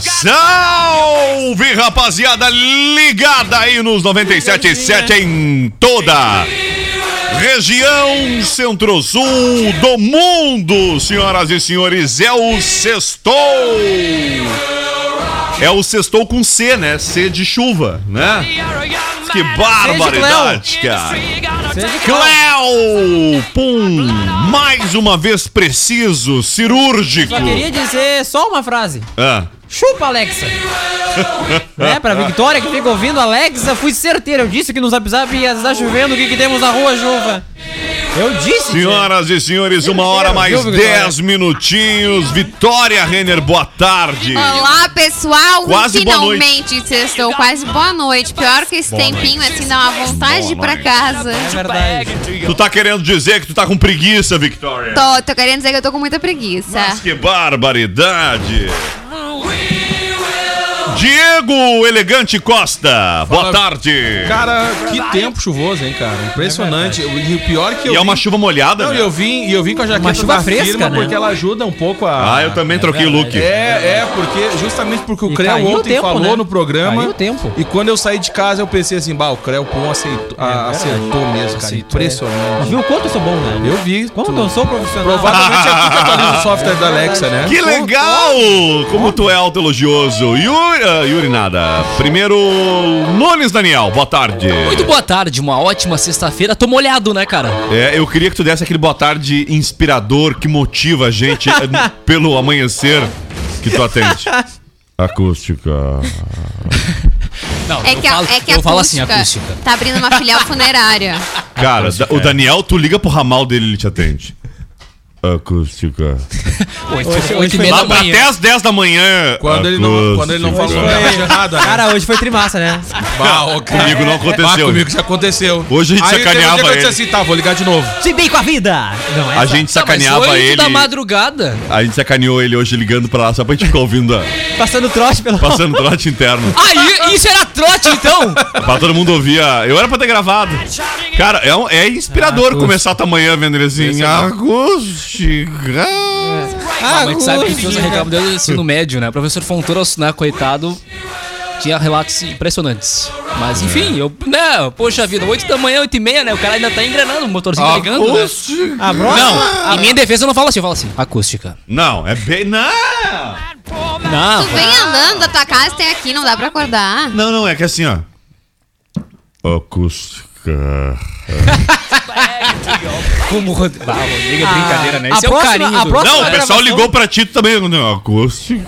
Salve, rapaziada, ligada aí nos 97.7 em toda região centro-sul do mundo, senhoras e senhores, é o Sextou. É o Sextou com C, né? C de chuva, né? Que barbaridade, cara. Cléo! Pum! Mais uma vez preciso, cirúrgico. Só queria dizer só uma frase. Ah. Chupa, Alexa! né, pra Victoria que fica ouvindo, Alexa, fui certeiro. Eu disse que no Zap Zap ia estar chovendo, o que, que temos na rua, chuva? Eu disse. Senhoras e senhores, uma hora mais? 10 minutinhos. Vitória Renner, boa tarde. Olá, pessoal! Quase boa noite. Finalmente sextou, quase boa noite. Pior que esse Boa tempinho noite. assim dá uma vontade de ir pra noite. casa. É verdade. Tu tá querendo dizer que tu tá com preguiça, Victoria? Tô, tô querendo dizer que eu tô com muita preguiça. Mas que barbaridade. Diego Elegante Costa, boa Fala. tarde. Cara, que tempo chuvoso, hein, cara? Impressionante. e o pior que eu. E é uma vim- chuva molhada, Não, né? e eu vim, e eu vim com a jaqueta chuva da fresca, firma né? porque ela ajuda um pouco a. Ah, eu também troquei o look. É, é, porque justamente porque o Creu o ontem tempo, falou né? no programa. Caiu o tempo. E quando eu saí de casa, eu pensei assim, bah, o Creu Pum aceitou, a- acertou mesmo, cara. Impressionante. Viu o quanto eu sou bom, né? Eu vi. Quanto tu- eu sou profissional. Provavelmente é que atualiza o software da Alexa, né? Que legal! Como tu é autoelogioso. Yuri, Yuri nada. Primeiro, Nunes Daniel, boa tarde. Muito boa tarde, uma ótima sexta-feira. Tô molhado, né, cara? É, eu queria que tu desse aquele boa tarde inspirador que motiva a gente eh, pelo amanhecer que tu atende. Acústica. Não, É eu que, a- falo, é que eu falo assim, acústica tá abrindo uma filial funerária. Cara, o Daniel, tu liga pro ramal dele ele te atende. Acústica. Oito, Hoje- oito e meia Lá da manhã. até as 10 da manhã. Quando ele, não, quando ele não falou acústica. nada errado, né? Cara, hoje foi trimassa, né? Bah, ok. Comigo não aconteceu. Bah, comigo já aconteceu. Hoje a gente Aí um sacaneava eu ele. disse assim, tá, vou ligar de novo. Se bem com a vida! Não, A gente Tá, sacaneava oito ele. da madrugada. A gente sacaneou ele hoje ligando pra lá só pra gente ficar ouvindo, a- Passando trote pelo. passando trote interno. Ah, isso era trote, então? Pra todo mundo ouvir. Eu era pra ter gravado. Cara, é, um- é inspirador começar a manhã vendo ele assim. Acústica. Ah, mas sabe que a gente usa reclamo desde o ensino médio, né? O professor Fontoura, né, coitado, tinha relatos impressionantes. Mas enfim, eu, né, poxa vida, 8 da manhã, 8 e meia, né? O cara ainda tá engrenando, o motorzinho tá ligando, né? A. Não, em minha defesa eu não falo assim, eu falo assim, acústica. Não, é bem. Não! Não, Tu vem andando da tua casa, tem aqui, não dá pra acordar. Não, não, é que assim, ó. Acústica. como o Rodrigo. Ah, Rodrigo é brincadeira, né? a Esse é o próxima- carinho a do... Não, o pessoal ligou pra ti também. Não, acústica.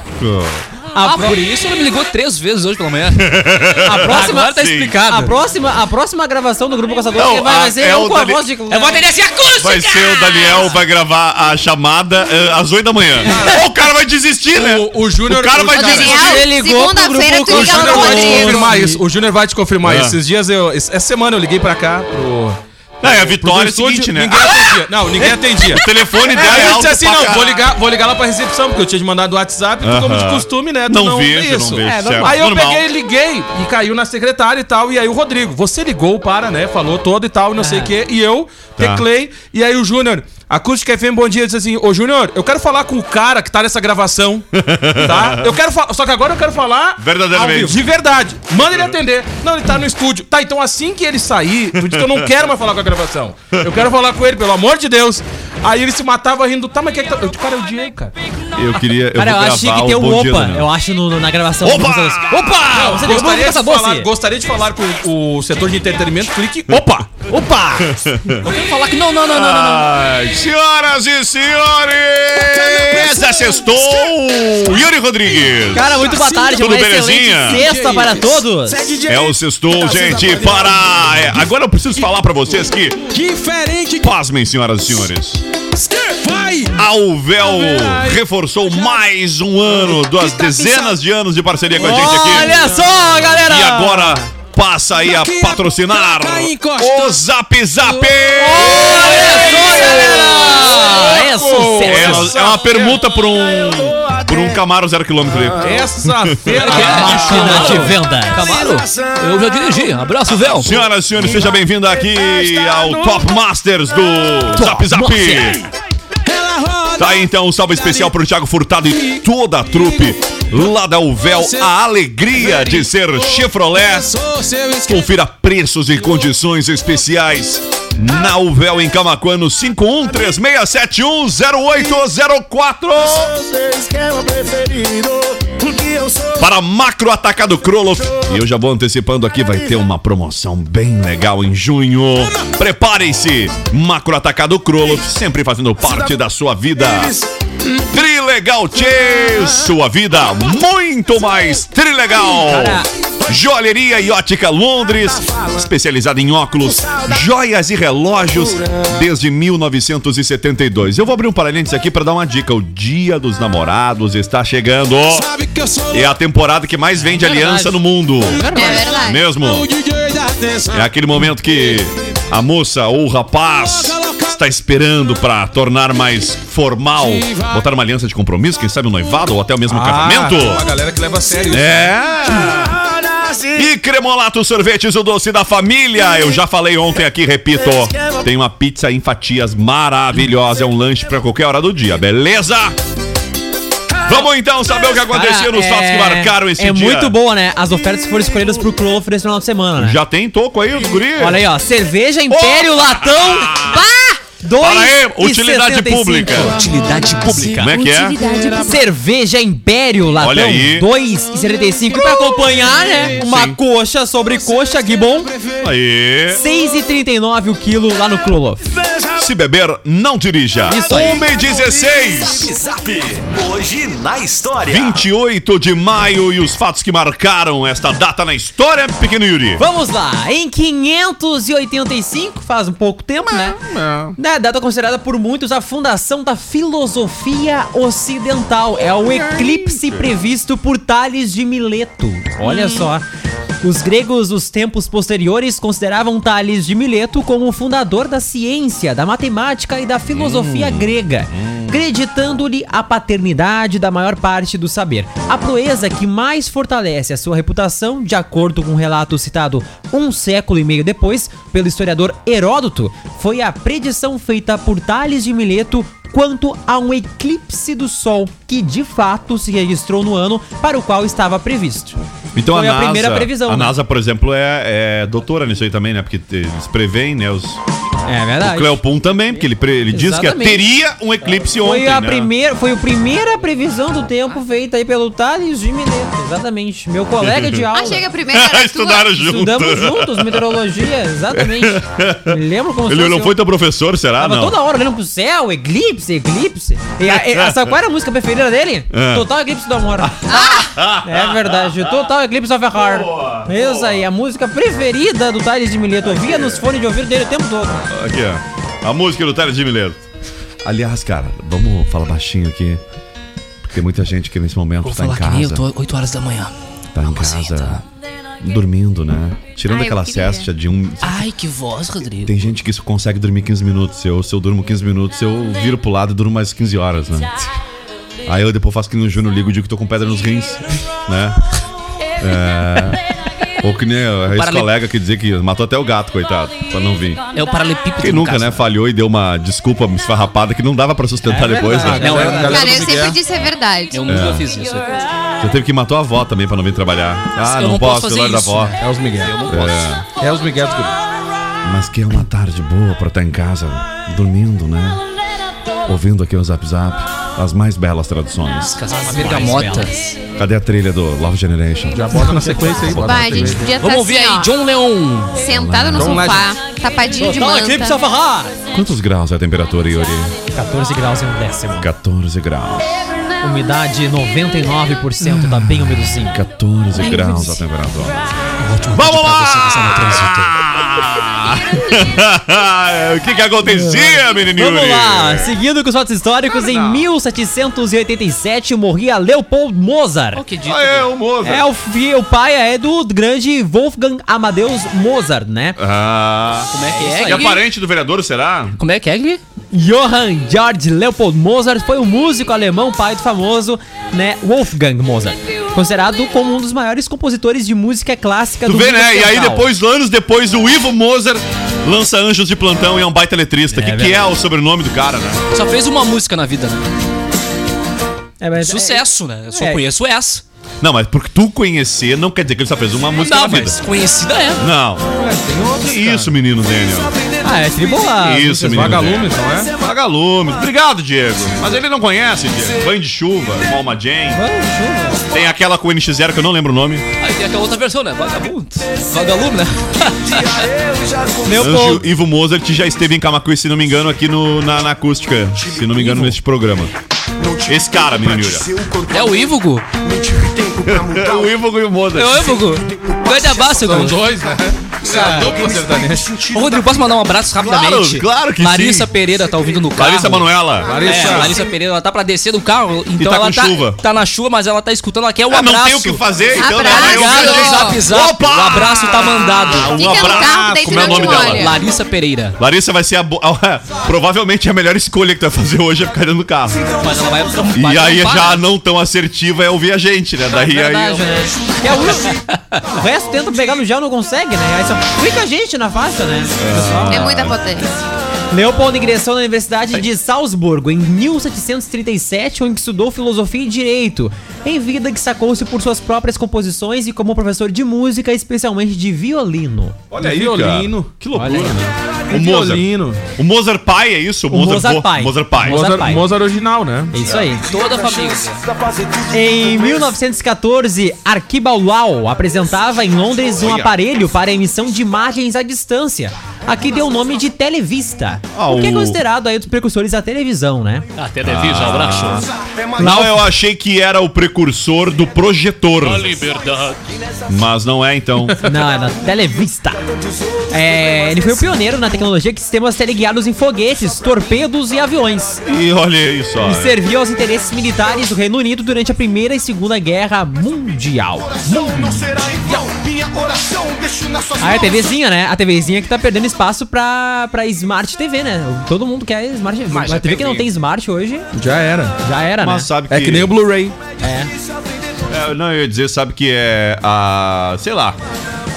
A, Ah, pró- por isso ele me ligou três vezes hoje pela manhã. a próxima. Agora tá sim. explicado. A próxima, a próxima gravação do Grupo Caçador Não, vai, a- vai ser é eu o com a Dani- voz de. Eu vou atender assim, acústica! Vai ser o Daniel, vai gravar a chamada eh, às 8 da manhã. o cara vai desistir, né? O, o Júnior. O cara vai Ô, desistir. Ele ligou pro segunda-feira grupo tu O Júnior vai te confirmar isso. O Júnior vai te confirmar Ah. isso. Esses dias eu. Essa semana eu liguei pra cá pro. Não, é a vitória é o seguinte, né? Ninguém atendia. Não, ninguém atendia. O telefone dela Aí é eu alto disse assim, não, vou ligar, vou ligar lá pra recepção, porque eu tinha te mandado o WhatsApp, tu, como de costume, né? tu Não vejo, vê não vejo, É, certo. Aí eu Normal. peguei, liguei e caiu na secretária e tal. E aí o Rodrigo, você ligou para, né? Falou todo e tal, não sei o quê. E eu Tá. teclei. E aí o Júnior, Acústica FM, bom dia, disse assim: Ô Júnior, eu quero falar com o cara que tá nessa gravação. tá? Eu quero falar. Só que agora eu quero falar. Verdadeiramente. vivo, De verdade. Manda ele atender. Não, ele tá no estúdio. Tá, então assim que ele sair, tu diz que eu não quero mais falar com a gravação. Eu quero falar com ele, pelo amor de Deus. Aí ele se matava rindo. Tá, mas que é que tá. Eu, cara, eu odiei, cara. Eu queria. Eu Cara, eu gravar que tem o um Dia, opa. Eu acho no- no- na gravação. Opa! Opa! Você ligou pro Gostaria de, falar, gostaria de falar com o setor de entretenimento. Clique. Opa! Opa! Eu quero falar que não, não, não, não, não, não. Ai, senhoras e senhores! Ainda sextou! Yuri Rodrigues! Cara, muito boa tarde, Tudo uma belezinha? sexta para todos. É o sextou, gente, para... é, agora eu preciso falar pra vocês que... Diferente. Pasmem, senhoras e senhores. Vai. A Uvel reforçou mais um ano das dezenas de anos de parceria com a gente aqui. Olha só, galera. E agora passa aí a patrocinar o Zap Zap! Olha só, galera. É É, sucesso. é uma permuta por um, por um Camaro zero quilômetro aí. Essa feira Máquina de venda. Camaro, eu já dirigi. Abraço, Véu. Senhoras e senhores, seja bem-vindo aqui ao Top Masters do Zap Zap. Tá aí então um salve especial pro Thiago Furtado e toda a trupe lá da Uvel, a alegria de ser Chevrolet. Confira preços e condições especiais na Uvel em Camacuã no 5136710804. Para Macro Atacado Kroloff. E eu já vou antecipando aqui, vai ter uma promoção bem legal em junho. Preparem-se! Macro Atacado Kroloff, sempre fazendo parte da sua vida. Trilegal Tchê, sua vida muito mais trilegal. Joalheria e Ótica Londres, especializada em óculos, joias e relógios desde 1972. Eu vou abrir um parênteses aqui para dar uma dica. O Dia dos Namorados está chegando. É a temporada que mais vende aliança no mundo. É verdade. Mesmo. É aquele momento que a moça ou o rapaz está esperando para tornar mais formal, botar uma aliança de compromisso, quem sabe um noivado ou até mesmo um casamento. Ah, uma galera que leva a sério. É. E Cremolato Sorvetes, o doce da família. Eu já falei ontem aqui, repito. Tem uma pizza em fatias maravilhosa. É um lanche pra qualquer hora do dia, beleza? Vamos então saber o que aconteceu nos fatos que marcaram esse é dia. muito boa, né? As ofertas foram escolhidas pro Clow nesse final de semana, né? Já tem toco aí, os guri? Olha aí, ó. Cerveja Império Latão. Pá! Dois Para aí, e utilidade 65. pública. Utilidade pública. Como é que é? Cerveja Império Latão, Olha aí. 2,75. E pra acompanhar, né? Uma Sim. coxa sobre coxa, que bom. Aí. 6,39 o quilo lá no Kroloff. Se beber, não dirija. Isso aí. 1 e 16. Zap. Hoje na história. 28 de maio e os fatos que marcaram esta data na história, pequeno Yuri. Vamos lá, em 585, faz um pouco tempo, né? Na data considerada por muitos a fundação da filosofia ocidental. É o eclipse previsto por Tales de Mileto. Olha só. Os gregos dos tempos posteriores consideravam Tales de Mileto como o fundador da ciência, da matemática e da filosofia grega, acreditando-lhe a paternidade da maior parte do saber. A proeza que mais fortalece a sua reputação, de acordo com um relato citado um século e meio depois pelo historiador Heródoto, foi a predição feita por Tales de Mileto quanto a um eclipse do Sol, que de fato se registrou no ano para o qual estava previsto. Então Foi a a NASA, primeira previsão, A né? NASA, por exemplo, é, é doutora nisso aí também, né? Porque eles preveem, né? Os, É o verdade. Cleopum também, porque ele, pre- ele diz que teria um eclipse Foi ontem, a né? primeira, foi a primeira previsão do tempo feita aí pelo Thales de Mileto, exatamente. Meu colega de aula. Ah, chega primeiro. era Estudaram tua. junto. Estudamos juntos meteorologia, exatamente. Me lembro como se Ele não foi teu professor, será? Tava não. toda hora olhando pro céu, eclipse, eclipse. E a, e, a- sabe qual era a música preferida dele? É. Total Eclipse do Amor. é verdade, Total Eclipse of the Heart. Isso aí, a música preferida do Thales de Mileto. Eu via nos fones de ouvido dele o tempo todo. Aqui, ó. A música do Télio de Mileiro. Aliás, cara, vamos falar baixinho aqui. Porque tem muita gente que nesse momento Vou tá em falar que nem eu casa. tô 8 horas da manhã. Tá em casa. Dormindo, né? Tirando Ai, aquela cesta de um. Ai, que voz, Rodrigo. Tem gente que isso consegue dormir 15 minutos. Eu, se eu durmo 15 minutos, eu viro pro lado e durmo mais 15 horas, né? Aí eu depois faço que no Júnior ligo e digo que tô com pedra nos rins, né? É. Ou que nem a ex-colega que dizia que matou até o gato, coitado, pra não vir. É o paralelepípedo Quem no nunca, caso. né, falhou e deu uma desculpa esfarrapada que não dava pra sustentar depois, né? Não, eu, Cara, eu sempre disse a verdade. eu nunca fiz isso. Já teve que matar a avó também pra não vir trabalhar. Ah, Eu não, não posso, posso da avó. É os Miguel. Eu não posso. É. É os Miguel. Mas que é uma tarde boa pra estar em casa, dormindo, né? Ouvindo aqui o Zap Zap, as mais belas traduções. Casar bergamota. Cadê a trilha do Love Generation? Já bota na sequência aí. bota na a gente sequência. podia estar Vamos ouvir assim, aí, ó, John Leon. sentado no John sofá, tapadinho de manta. the Heart. Quantos graus é a temperatura, Yuri? 14 graus e um décimo. 14 graus. Umidade 99%, tá bem úmidozinho. 14 graus a temperatura. Vamos lá! o que que acontecia, menininho? Vamos lá, seguindo com os fatos históricos, em 1787 morria Leopold Mozart. que dito. Ah, é, o Mozart. É, o, fi- o pai é do grande Wolfgang Amadeus Mozart, né? Ah. Como é que é? E Gui? é parente do vereador, será? Como é que é, Gui? Johann Georg Leopold Mozart foi um músico alemão, pai do famoso, né, Wolfgang Mozart. Considerado como um dos maiores compositores de música clássica Tu do vê, mundo né? E aí depois, anos depois, o Ivo Mozart lança Anjos de Plantão e é um baita letrista. O que, que é o sobrenome do cara, né? Só fez uma música na vida, né? É, mas- Sucesso, né? Eu só É. conheço essa. Não, mas porque tu conhecer não quer dizer que ele só fez uma música Não, na vida. mas conhecida é. Não. tem outros, isso, menino Daniel? Ah, é tribolado. Isso, menino. Vagalumes, Daniel. não é? Vagalumes. Obrigado, Diego. Mas ele não conhece, Diego. Banho de chuva, Alma Jane. Tem aquela com o NX0 que eu não lembro o nome. Aí tem aquela outra versão, né? Vagabundo. Vagalume, né? Leopold, Anjo Ivo Mozart já esteve em Camacuã, se não me engano, aqui no, na, na acústica. Se não me engano, neste programa. Esse cara, menino Yuri. É o Ivo, Gu? É o Ivo e o Mozart. É o Ivo, Gu? Grande abraço, São Gu. dois, né? É a dupla sertaneja. Ô, Rodrigo, posso mandar um abraço rapidamente? Claro, claro que Larissa sim. Pereira tá ouvindo no carro. Larissa Manoela. É, Larissa Pereira, ela tá pra descer do carro, então tá ela com tá, chuva. tá na chuva, mas ela tá escutando, ela quer um Ah, abraço. não tem o que fazer, então Abraço. não, eu Obrigado vejo. zap zap. Opa! O abraço tá mandado. Um Fica no carro, abraço. daí tu Como é o não nome te dela? Larissa Pereira. Larissa vai ser a bo... provavelmente a melhor escolha que tu vai fazer hoje é ficar dentro do carro. Mas ela vai. E aí já né? não tão assertiva é ouvir a gente, né? Daí verdade, aí. né? Que é o, o resto tenta pegar no gel, não consegue, né? Aí só fica a gente na faixa, né? Pessoal. É muita potência. Leopold ingressou na Universidade de Salzburgo em 1737, onde estudou filosofia e direito. Em vida que sacou-se por suas próprias composições e como professor de música, especialmente de violino. Olha aí, Violino. cara. Que loucura. Olha né? O Mozart. Violino. O Mozart pai, é isso? O Mozart vô- pai. Mozart pai. Mozart Mozart, pai. Mozart original, né? É isso aí. Toda a família. Em 1914, Arquibalau apresentava em Londres um aparelho para emissão de imagens à distância. Aqui deu o nome de televista. Ah, o que é considerado aí dos precursores da televisão, né? Até televisão, abraço. Não, eu achei que era o precursor do projetor. liberdade. Mas não é, então. Não, é da Televista. É, ele foi o pioneiro na tecnologia de sistemas teleguiados em foguetes, torpedos e aviões. E olha isso, ó. E serviu aos interesses militares do Reino Unido durante a Primeira e Segunda Guerra Mundial. Ah, é a TVzinha, né? A TVzinha que tá perdendo espaço pra, pra Smart TV, né? Todo mundo quer Smart TV. Mas a a TV que não tem Smart hoje, Já era. já era, Mas né? sabe que. É que nem o Blu-ray. É, não, eu ia dizer, sabe que é a. Sei lá.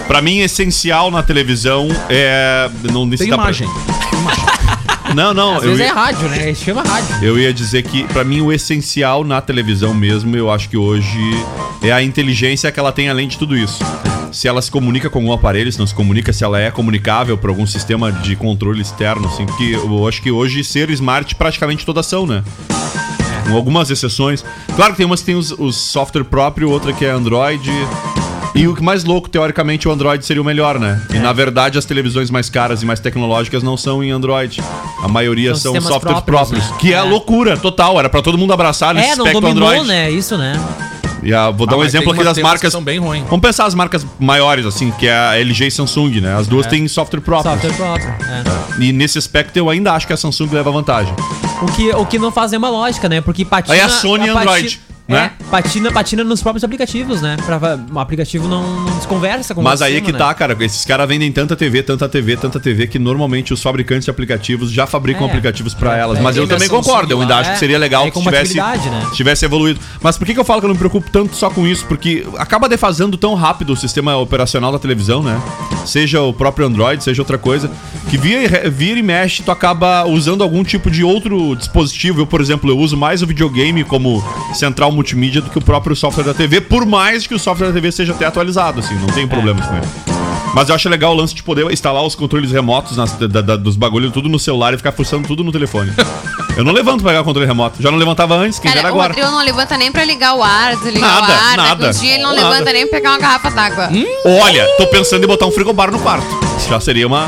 Pra mim, essencial na televisão é. Não Tem necessita pra- imagem. Não, não. Às eu vezes ia- é rádio, né? Chama rádio. Eu ia dizer que, pra mim, o essencial na televisão mesmo, eu acho que hoje é a inteligência que ela tem além de tudo isso. Se ela se comunica com algum aparelho, se não se comunica, se ela é comunicável por algum sistema de controle externo, assim, porque eu acho que hoje ser smart praticamente todas são, né? Com algumas exceções. Claro que tem umas que tem os, os software próprio, outra que é Android. E o que mais louco, teoricamente, o Android seria o melhor, né? E na verdade, as televisões mais caras e mais tecnológicas não são em Android. A maioria São são, softwares próprios, próprios. né? Que é, É. loucura total. Era pra todo mundo abraçar nesse É, não dominou, Android. né? Isso, né? E a- vou dar Ah, um mas exemplo aqui das marcas. são bem ruins. Vamos pensar as marcas maiores, assim, que é a LG e Samsung, né? As duas têm software próprio. Software próprio. É. E nesse aspecto eu ainda acho que a Samsung leva vantagem. O que, o que não faz nenhuma lógica, né? Porque patina. Aí a Sony e Android, É, né? patina, patina nos próprios aplicativos, né? Pra, o aplicativo não, não desconversa com Mas aí é que né? tá, cara. Esses caras vendem tanta TV, tanta TV, tanta TV, que normalmente os fabricantes de aplicativos já fabricam É. aplicativos pra elas. É, Mas eu também versão concordo. Eu ainda singular. acho que É, seria legal é se tivesse, né? tivesse evoluído. Mas por que, que eu falo que eu não me preocupo tanto só com isso? Porque acaba defasando tão rápido o sistema operacional da televisão, né? Seja o próprio Android, seja outra coisa. Que vira vira e mexe, tu acaba usando algum tipo de outro dispositivo. Eu, por exemplo, eu uso mais o videogame como central multimídia do que o próprio software da TV, por mais que o software da TV seja até atualizado, assim, não tem problemas com ele. Mas eu acho legal o lance de poder instalar os controles remotos nas- da- da- dos bagulhos tudo no celular e ficar forçando tudo no telefone. eu não levanto pra pegar o controle remoto. Já não levantava antes, quem Cara, era o agora. Rodrigo não levanta nem pra ligar o ar, desligar Nada, o ar. nada, Daqui uns dias ele não nada. levanta nem pra pegar uma garrafa d'água. Olha, tô pensando em botar um frigobar no quarto. Já seria uma.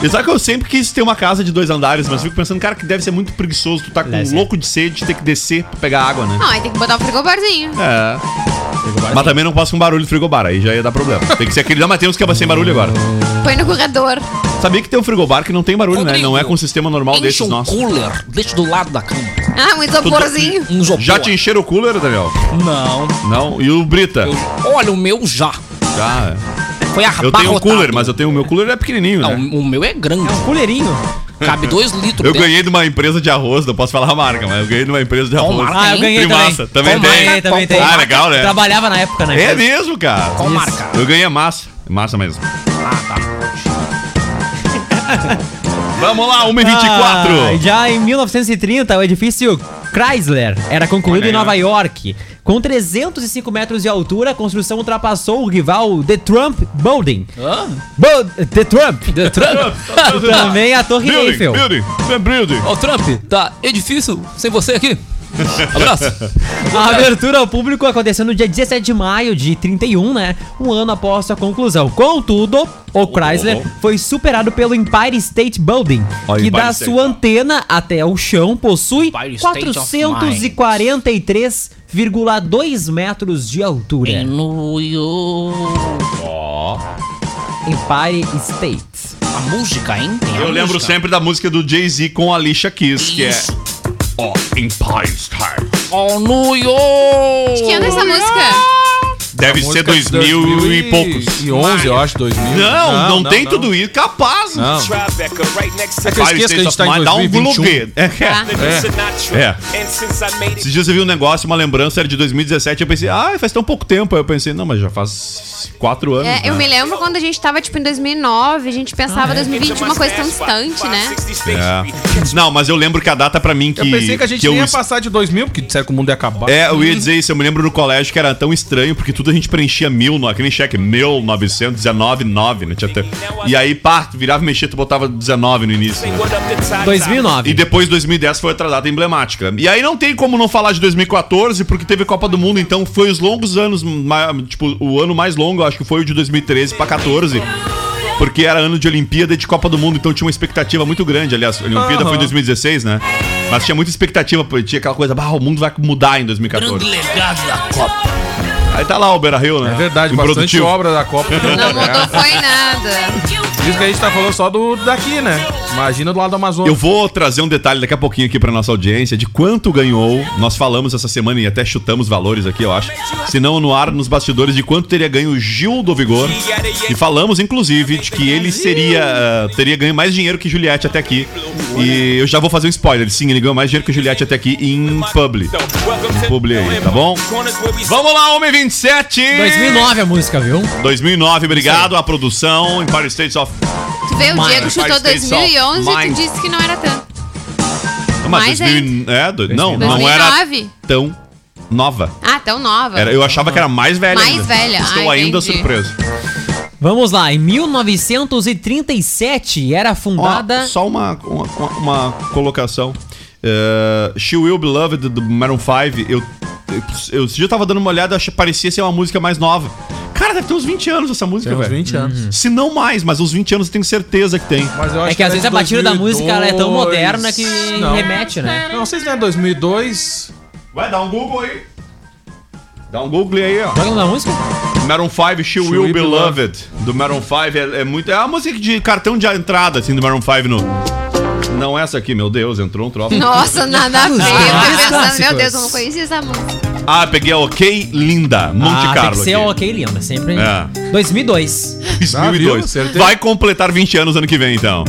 E sabe que eu sempre quis ter uma casa de dois andares, mas fico pensando, cara, que deve ser muito preguiçoso. Tu tá com Deve ser. louco de sede, ter que descer pra pegar água, né? Não, aí tem que botar o frigobarzinho. É. Mas também não posso com barulho de frigobar, aí já ia dar problema. Tem que ser aquele. Não, mas tem uns que é sem barulho agora. Põe no corredor. Sabia que tem um frigobar que não tem barulho, né? Não é com o sistema normal Enche desses um nossos. cooler, deixa do lado da cama. Ah, um isoporzinho. Um isopor. Já te encheram o cooler, Daniel? Não. Não? E o Brita? Eu- olha, o meu já. Já. Foi Eu tenho um cooler, mas eu tenho o meu cooler é pequenininho, Não, né? o meu é grande. Um colherinho. Cabe dois litros Eu dentro. ganhei de uma empresa de arroz, não posso falar a marca, mas eu ganhei de uma empresa de Qual arroz. marca? Ah, eu ganhei Primassa, também. também tem. Ganhei, também tem. Ah, legal, né? Trabalhava na época, né? É mesmo, cara. Qual marca? Eu ganhei a massa. Massa mesmo. Vamos lá, 1h24. Ah, já em 1930, o edifício Chrysler era concluído em Nova. York. Com 305 metros de altura, a construção ultrapassou o rival The Trump Building. Hã? Bu- The Trump. The Trump? Também a Torre Building, Eiffel. building, the building. Ó, Trump, tá edifício sem você aqui. Abraço. A abertura ao público aconteceu no dia 17 de maio de 31, né? Um ano após sua conclusão. Contudo, o Chrysler foi superado pelo Empire State Building, que Empire da State. sua antena até o chão possui Empire State of 443,2 metros de altura. Em New York. Empire State. A música, hein? Tem a Eu lembro música. sempre da música do Jay-Z com a Alicia Keys, que é. Ó, Empire State. Oh, New York. Que ano é essa música? Deve ser Música de 2000 e poucos. 2011, eu acho, 2000. Não, não, tem tudo isso. Capaz. Não. É que eu esqueço que a gente tá em Mind, dá um 2021. bloqueio. É, Ah. é. É. Esses dias eu vi um negócio, uma lembrança era de 2017. Eu pensei, ah, faz tão pouco tempo. Aí eu pensei, não, mas já faz quatro anos. É, eu né? me lembro quando a gente tava, tipo, em 2009, a gente pensava 2020 uma coisa tão distante, né? É. Não, mas eu lembro que a data pra mim que. Eu pensei que a gente eu nem ia passar de 2000, porque disseram que o mundo ia acabar. É, eu ia dizer isso. Eu me lembro no colégio que era tão estranho, porque tudo a gente preenchia mil, no- aquele cheque, 1919, 9, né? Tinha até- E aí, pá, tu virava e mexia, tu botava 19 no início. né? 2009. E depois 2010 foi outra data emblemática. E aí não tem como não falar de 2014, porque teve Copa do Mundo, então foi os longos anos, tipo, o ano mais longo, eu acho que foi o de 2013 pra 14. Porque era ano de Olimpíada e de Copa do Mundo, então tinha uma expectativa muito grande. Aliás, a Olimpíada foi em 2016, né? Mas tinha muita expectativa, pô, tinha aquela coisa, bah, o mundo vai mudar em 2014. Grande legado da Copa. Aí tá lá o Beira Rio, né? É verdade, bastante obra da Copa. Não mudou foi nada. Diz que a gente tá falando só do daqui, né? Imagina do lado do Amazonas. Eu vou trazer um detalhe daqui a pouquinho aqui pra nossa audiência de quanto ganhou. Nós falamos essa semana e até chutamos valores aqui, eu acho. Se não no ar, nos bastidores, de quanto teria ganho o Gil do Vigor. E falamos, inclusive, de que ele seria. ah, teria ganho mais dinheiro que Juliette até aqui. E eu já vou fazer um spoiler. Sim, ele ganhou mais dinheiro que Juliette até aqui em publi. Em publi aí, tá bom? Vamos lá, homem 27! 2009 a música, viu? 2009, obrigado à produção Empire States of. Vê, o Mas- Diego chutou Empire State of 2011 e tu disse que não era tanto. Mas Mais 2000, é, do- não, não era 2009. tão nova. Ah, tão nova. Era, eu achava que era mais velha. Mais ainda. velha, Estou ah, ainda entendi. surpreso. Vamos lá, em 1937 era Ó, fundada. só uma, uma, uma- uma colocação. É, She Will Be Loved do Maroon 5. Eu, eu, eu, esse dia eu tava dando uma olhada, achei, parecia ser uma música mais nova. Cara, deve ter uns 20 anos essa música, Tem uns velho. 20 anos. Se não mais, mas uns 20 anos eu tenho certeza que tem. Mas eu acho É que às é vezes a batida da música ela é tão 2002. moderna que Não. remete, né? Não sei se não é 2002. Vai, dá um Google aí. Dá um Google aí, ó. É o nome da música? Maroon 5, She, Will, Be Loved. Do Maroon 5 é, é muito. É uma música de cartão de entrada, assim, do Maroon 5 no. Não essa aqui, meu Deus, entrou um troço. Nossa, nada a ver. Meu Deus, eu não conhecia essa música. Ah, peguei a OK Linda, Monte ah, Carlo. tem que ser aqui. o ok, linda. Sempre. É. 2002. 2002. viu? Certeza. Vai completar 20 anos ano que vem, então.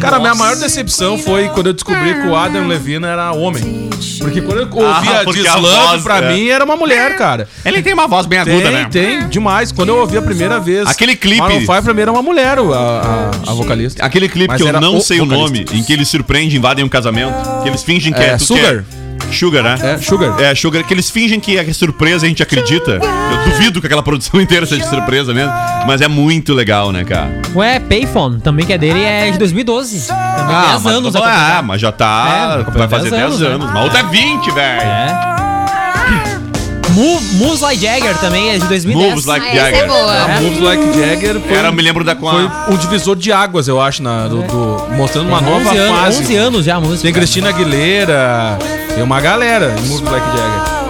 Cara, a minha maior decepção foi quando eu descobri que o Adam Levine era homem. Porque quando eu ouvia Ah, porque This a Love, voz, pra é. mim era uma mulher, cara. Ele tem uma voz bem aguda, Tem, né? tem, demais. Quando eu ouvi a primeira vez. Aquele clipe- Maroon 5 pra mim era uma mulher, a, a, a vocalista. Aquele clipe Mas que eu não o sei o nome, vocalista. em que eles surpreendem, invadem um casamento, que eles fingem que é, É, tudo Sugar. que é- Sugar, né? É, Sugar. É, Sugar, que eles fingem que é surpresa, a gente acredita. Eu duvido que aquela produção inteira seja surpresa mesmo. Mas é muito legal, né, cara? Ué, Payphone, também que é dele, é de 2012. Também 10 mas, anos. ah, mas já tá. É, vai fazer 10 10 anos, anos. né? Mas outra é 20, velho. É. Moves Like Jagger também é de 2010. Moves Like Ah, é Jagger. boa. A Moves Like Jagger foi, Era, me lembro da com foi um divisor de águas, eu acho, na, do, do- mostrando uma nova 11 anos, fase. 11 anos já a música. Tem Cristina Aguilera, tem uma galera em Moves Like Jagger.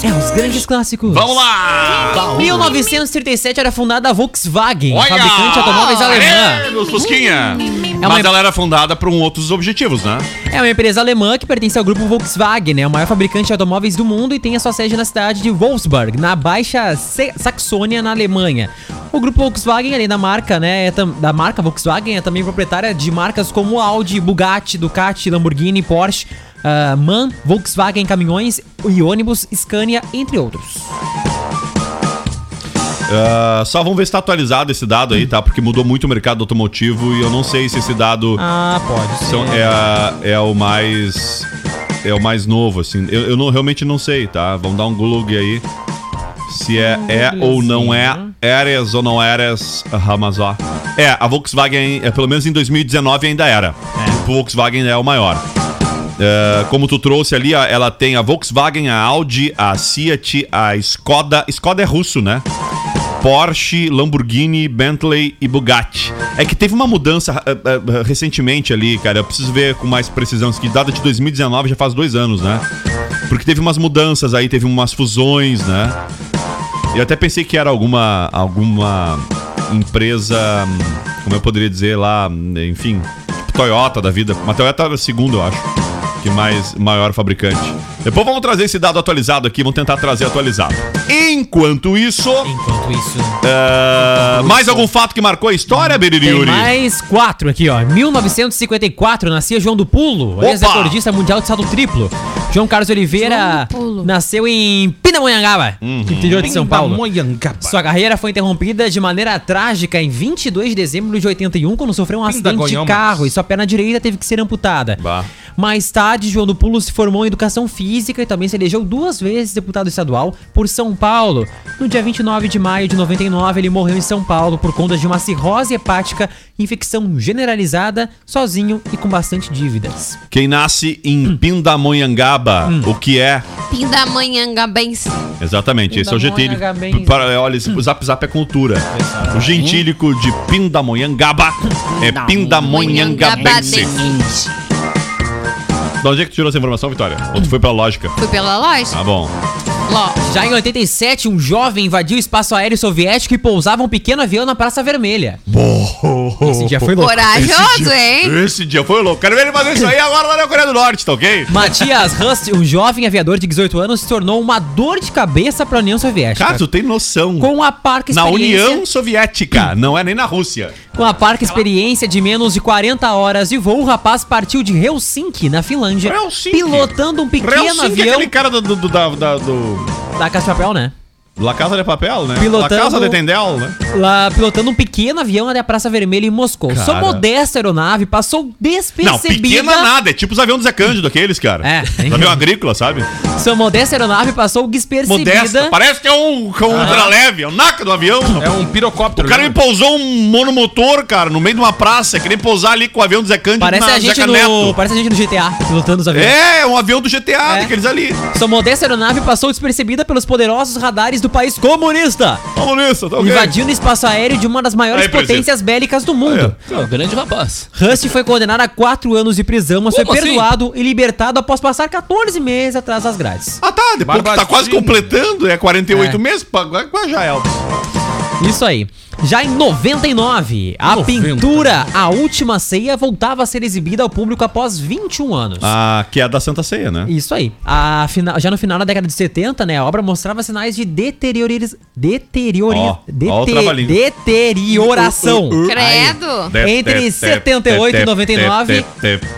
É, os grandes clássicos. Vamos lá! Em 1937 era fundada a Volkswagen, Olha! fabricante de automóveis alemã. É, nos Fusquinha. É uma- Mas ela era fundada por um outros objetivos, né? É uma empresa alemã que pertence ao grupo Volkswagen, né? O maior fabricante de automóveis do mundo e tem a sua sede na cidade de Wolfsburg, na Baixa Se- Saxônia, na Alemanha. O grupo Volkswagen, além da marca, né, é da marca Volkswagen, é também proprietária de marcas como Audi, Bugatti, Ducati, Lamborghini, Porsche, ah, MAN, Volkswagen Caminhões e ônibus, Scania, entre outros. Ah, só vamos ver se tá atualizado esse dado aí, tá? Porque mudou muito o mercado automotivo e eu não sei se esse dado Ah, pode são- é, a- é o mais. É o mais novo, assim. Eu, eu não, realmente não sei, tá? Vamos dar um Google aí. Se é, é ou não é. Eres ou não eres Ramazó. É, a Volkswagen, é, pelo menos em 2019 ainda era. O Volkswagen é o maior. É, como tu trouxe ali, ela tem a Volkswagen, a Audi, a Fiat, a Skoda. Skoda é russo, né? Porsche, Lamborghini, Bentley e Bugatti. É que teve uma mudança eh, eh, recentemente ali, cara. Eu preciso ver com mais precisão. Isso que data de 2019 já faz dois anos, né? Porque teve umas mudanças aí, teve umas fusões, né? Eu até pensei que era alguma, alguma empresa, como eu poderia dizer lá, enfim, tipo Toyota da vida. Mas Toyota era segunda, eu acho, que mais maior fabricante. Depois vamos trazer esse dado atualizado aqui, vamos tentar trazer atualizado. Enquanto isso, Enquanto isso. é, mais algum fato que marcou a história, Tem Beririuri? mais quatro aqui, ó. Em 1954 nascia João do Pulo, ex-recordista mundial de salto triplo. João Carlos Oliveira nasceu em Pindamonhangaba, Uhum. interior de São Paulo. Sua carreira foi interrompida de maneira trágica em 22 de dezembro de 81, quando sofreu um acidente de carro e sua perna direita teve que ser amputada. Bah. Mais tarde, João do Pulo se formou em Educação Física e também se elegeu duas vezes deputado estadual por São Paulo. No dia 29 de maio de 99, ele morreu em São Paulo por conta de uma cirrose hepática, infecção generalizada, sozinho e com bastante dívidas. Quem nasce em Pindamonhangaba, o que é? Pindamonhangabense. Exatamente, esse é o. Pindamonhangabense. Para, olha, esse- o Zap Zap é cultura. O gentílico de Pindamonhangaba é Pindamonhangabense. Monhangabense. De onde é que tu tirou essa informação, Vitória? Ou tu foi pela lógica? Fui pela loja. Tá bom. Já em 87, um jovem invadiu o espaço aéreo soviético e pousava um pequeno avião na Praça Vermelha. Esse dia foi louco. Corajoso, hein? Esse dia foi louco. Quero ver ele fazer isso aí agora lá na Coreia do Norte, tá ok? Matias Rust, um jovem aviador de 18 anos, se tornou uma dor de cabeça para a União Soviética. Cara, tu tem noção. com a parca Na União Soviética, não é nem na Rússia. com a parca experiência de menos de 40 horas de voo, o rapaz partiu de Helsinki, na Finlândia, Helsinki. pilotando um pequeno Helsinki é avião aquele cara do, do, do, da- da- do... da Casa de Papel, né? La Casa de Papel, né? Pilotando- La Casa de Tendel, né? Lá pilotando um pequeno avião até a Praça Vermelha em Moscou. Sua Cara. modesta aeronave passou Não, despercebida. pequena nada. É tipo os aviões do Zé Cândido, aqueles, cara. É. Os avião agrícola, sabe? Sua modesta aeronave passou despercebida. Modesta. Parece que é um, que é um ultraleve. É o naca do avião. É um O pirocóptero. cara me lembra? pousou um monomotor, cara, no meio de uma praça. Que nem pousar ali com o avião do Zé Cândido Parece na a gente Zeca no, Neto. parece a gente no GTA, pilotando os aviões. É, um avião do GTA, É. daqueles ali. Sua modesta aeronave passou despercebida pelos poderosos radares do país comunista, nisso, tá ok? invadindo o espaço aéreo de uma das maiores Aí, presidente. potências bélicas do mundo. Pô, grande rapaz. Rust foi condenado a quatro anos de prisão, mas foi Como assim? perdoado e libertado após passar 14 meses atrás das grades. Ah, tá. Depois tá quase completando, é 48 É. meses, já é. Isso aí. Já em 99, a 90. pintura A Última Ceia voltava a ser exibida ao público após 21 anos. Ah, que é a da Santa Ceia, né? Isso aí. A fina- já no final da década de 70, né, a obra mostrava sinais de deterioriz... deteriori... Ó, ó o dete- trava-língua. deterioração. Credo. Entre 78 e 99,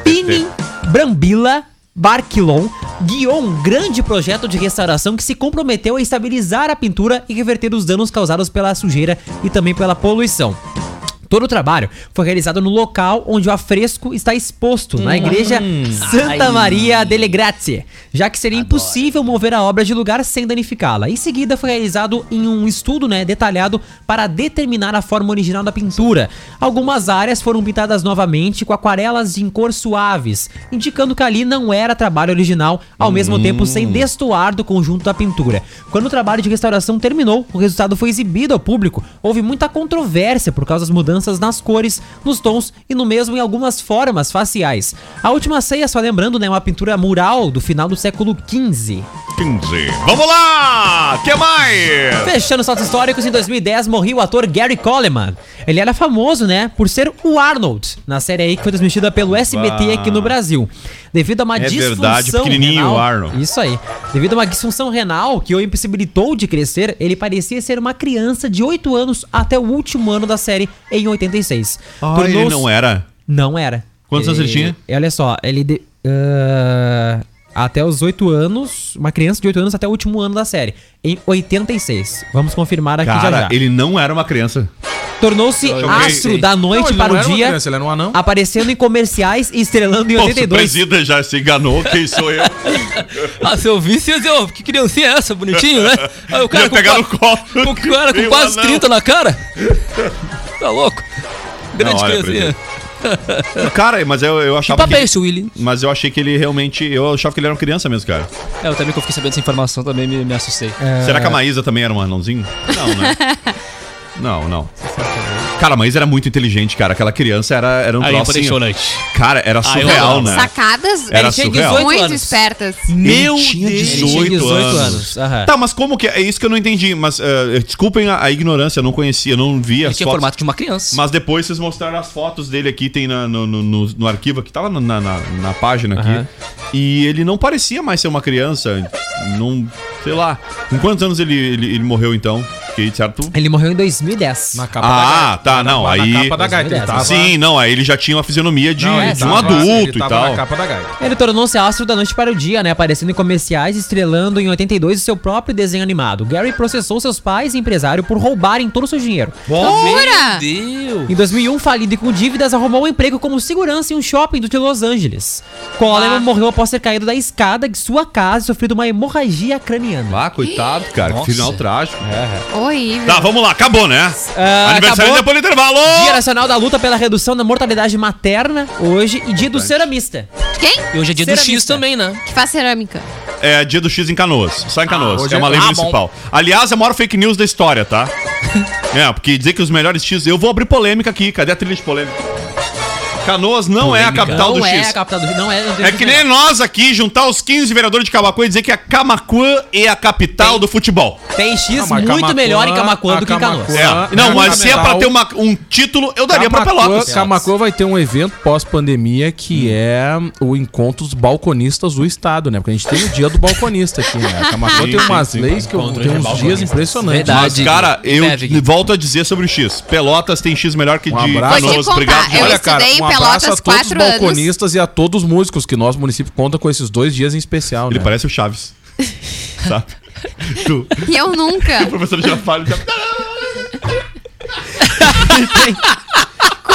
Pini Brambila Barquilon guiou um grande projeto de restauração que se comprometeu a estabilizar a pintura e reverter os danos causados pela sujeira e também pela poluição. Todo o trabalho foi realizado no local onde o afresco está exposto, na igreja Santa Maria delle Grazie, já que seria impossível mover a obra de lugar sem danificá-la. Em seguida, foi realizado em um estudo né, detalhado para determinar a forma original da pintura. Algumas áreas foram pintadas novamente com aquarelas em cor suaves, indicando que ali não era trabalho original, ao mesmo tempo sem destoar do conjunto da pintura. Quando o trabalho de restauração terminou, o resultado foi exibido ao público. Houve muita controvérsia por causa das mudanças nas cores, nos tons e no mesmo em algumas formas faciais. A última ceia, só lembrando, né, uma pintura mural do final do século XV. 15. Vamos lá! que mais? Fechando os fatos históricos, em 2010 morreu o ator Gary Coleman. Ele era famoso, né, por ser o Arnold, na série aí que foi transmitida pelo SBT aqui no Brasil. Devido a uma É disfunção verdade, pequenininho renal, o Arnold. Isso aí. Devido a uma disfunção renal que o impossibilitou de crescer, ele parecia ser uma criança de 8 anos até o último ano da série em 86. Ah, ele Tornou-se- não era. Não era. Quantos anos ele tinha? Olha só, ele. de- ah, até os 8 anos. Uma criança de 8 anos até o último ano da série. Em 86. Vamos confirmar aqui já Cara, já. ele não era uma criança. Tornou-se astro da noite Não, ele para não o era uma dia. criança, ele era um anão. Aparecendo em comerciais e estrelando em se o 82. presida já se enganou, quem sou eu? Ah, seu vício, eu, que criancinha é essa? Bonitinho, né? Aí o cara Ia com, pegar qua- no colo. com, o cara com quase um anão. 30 na cara. Tá louco? Grande criancinha. Cara, mas eu, eu Que achava é que... esse, Willy? Mas eu achei que ele realmente... Eu achava que ele era uma criança mesmo, cara. É, eu também que eu fiquei sabendo dessa informação, também me, me assustei. Será que a Maísa também era um anãozinho? Não, né? Não, não. Cara, a Maísa era muito inteligente, cara. Aquela criança era, era um Aí, trocinho. impressionante. Cara, era eu surreal, né? Sacadas Era tinha surreal. 18 muito anos. espertas. Meu Ele tinha Deus. 18, Ele tinha 18 anos. aham. Tá, mas como que. É isso que eu não entendi. Mas eh, desculpem a, a ignorância, eu não conhecia, eu não vi Ele as tinha fotos. formato de uma criança. Mas depois vocês mostraram as fotos dele aqui, tem na- no, no, no- no arquivo aqui, tá lá na, na, na página aqui. Aham. E ele não parecia mais ser uma criança. Não. Sei lá. Com quantos anos ele, ele, ele morreu então? Que certo? Ele morreu em 2010. Na capa Ah, tá, Na- não, na, aí- Na capa da gaita. Ele tava, Sim, não, aí ele já tinha uma fisionomia de, Não, de um tava- adulto ele e tal. na capa da gaita. Ele tornou-se astro da noite para o dia, né? Aparecendo em comerciais, estrelando em 82 o seu próprio desenho animado. Gary processou seus pais e empresário por roubarem todo o seu dinheiro. Jura? Deus. Em 2001, falido e com dívidas, arrumou um emprego como segurança em um shopping de Los Angeles. Coleman morreu após ter caído da escada de sua casa e sofrido uma hemorragia craniana. Ah, coitado, cara. Nossa. Que final trágico. Horrível. Tá, vamos lá, acabou, né? Ah, Aniversário acabou. depois do intervalo! Dia Nacional da Luta pela Redução da Mortalidade Materna, hoje, e dia do ceramista. Quem? E hoje é dia do X Ceramista. também, né? Que faz cerâmica. É dia do X em Canoas. Só em Canoas. hoje é uma é- lei Ah, municipal. Aliás, é a maior fake news da história, tá? é, porque dizer que os melhores X. Eu vou abrir polêmica aqui. Cadê a trilha de polêmica? Canoas não é a capital não do é X. a capital do Rio, não é. Não tem É que nem nós aqui juntar os 15 vereadores de Camacuã e dizer que a Camacuã é a capital do futebol. Tem X Não, muito Camaquã- melhor em Camacuã do que em Canoas. Camaquã- É. Não, é mas se é pra capital. ter uma- um título, eu daria pra Camaquã- Pelotas. Camaquã vai ter um evento pós-pandemia que Hum. é o encontro dos balconistas do estado, né? Porque a gente tem o dia do balconista aqui, né? A Sim, tem umas sim. leis que eu de uns dias impressionantes. Verdade. Mas, cara, eu Neve. volto a dizer sobre o X. Pelotas tem X melhor que Um de Canoas. Obrigado. Olha, cara, estudei um abraço a Pelotas todos os quatro anos. balconistas e a todos os músicos que nosso município conta com esses dois dias em especial, Ele né? parece o Chaves. Sabe? Tu, E eu nunca. o professor Girafales já...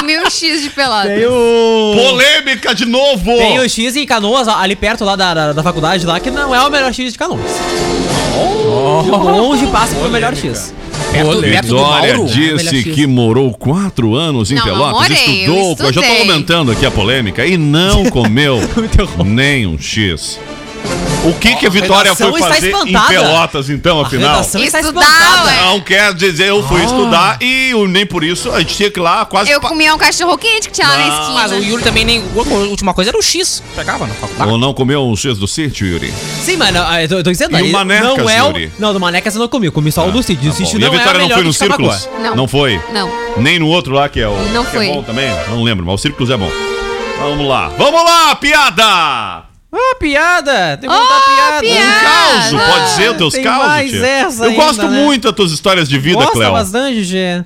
Comi um X de pelota. Tem o. Polêmica de novo! Tem o X em Canoas, ali perto lá da, da, da faculdade lá, que não é o melhor X de Canoas. De longe passa pro melhor X. Perto, perto do Vitória Mauro. Melhor disse que morou quatro anos em Não, Pelotas, morei, eu estudou, eu já tô aumentando aqui a polêmica, e não comeu nem um X. O que que a Vitória redação foi fazer em. Pelotas, então, afinal? Estudar, ué. Não quer dizer, eu fui estudar e o- nem por isso a gente tinha que ir lá quase... Eu pa- comia um cachorro quente que tinha lá na Não. esquina. Mas o Yuri também nem. A última coisa era o X. Pegava na faculdade. Ou não comeu um X do sítio, Yuri? Sim, mano, eu tô, eu tô dizendo E o aí, Manecas, não é o, Yuri? Não, do Manecas eu não comi, eu comi só o do sítio. O Tá sítio bom. E a não é Vitória o não foi no. Círculos? Não. Não foi? Não. Nem no outro lá que é o. Não que foi. É bom também? Não lembro, mas o Círculos é bom. Vamos lá. Vamos lá, piada! Ah, piada! Tem muita Oh, piada! piada! Um caos, pode ser os teus Tem causos, mais tia? essa Eu ainda, gosto né? muito das tuas histórias de vida, Gosta Cléo. bastante, Gê.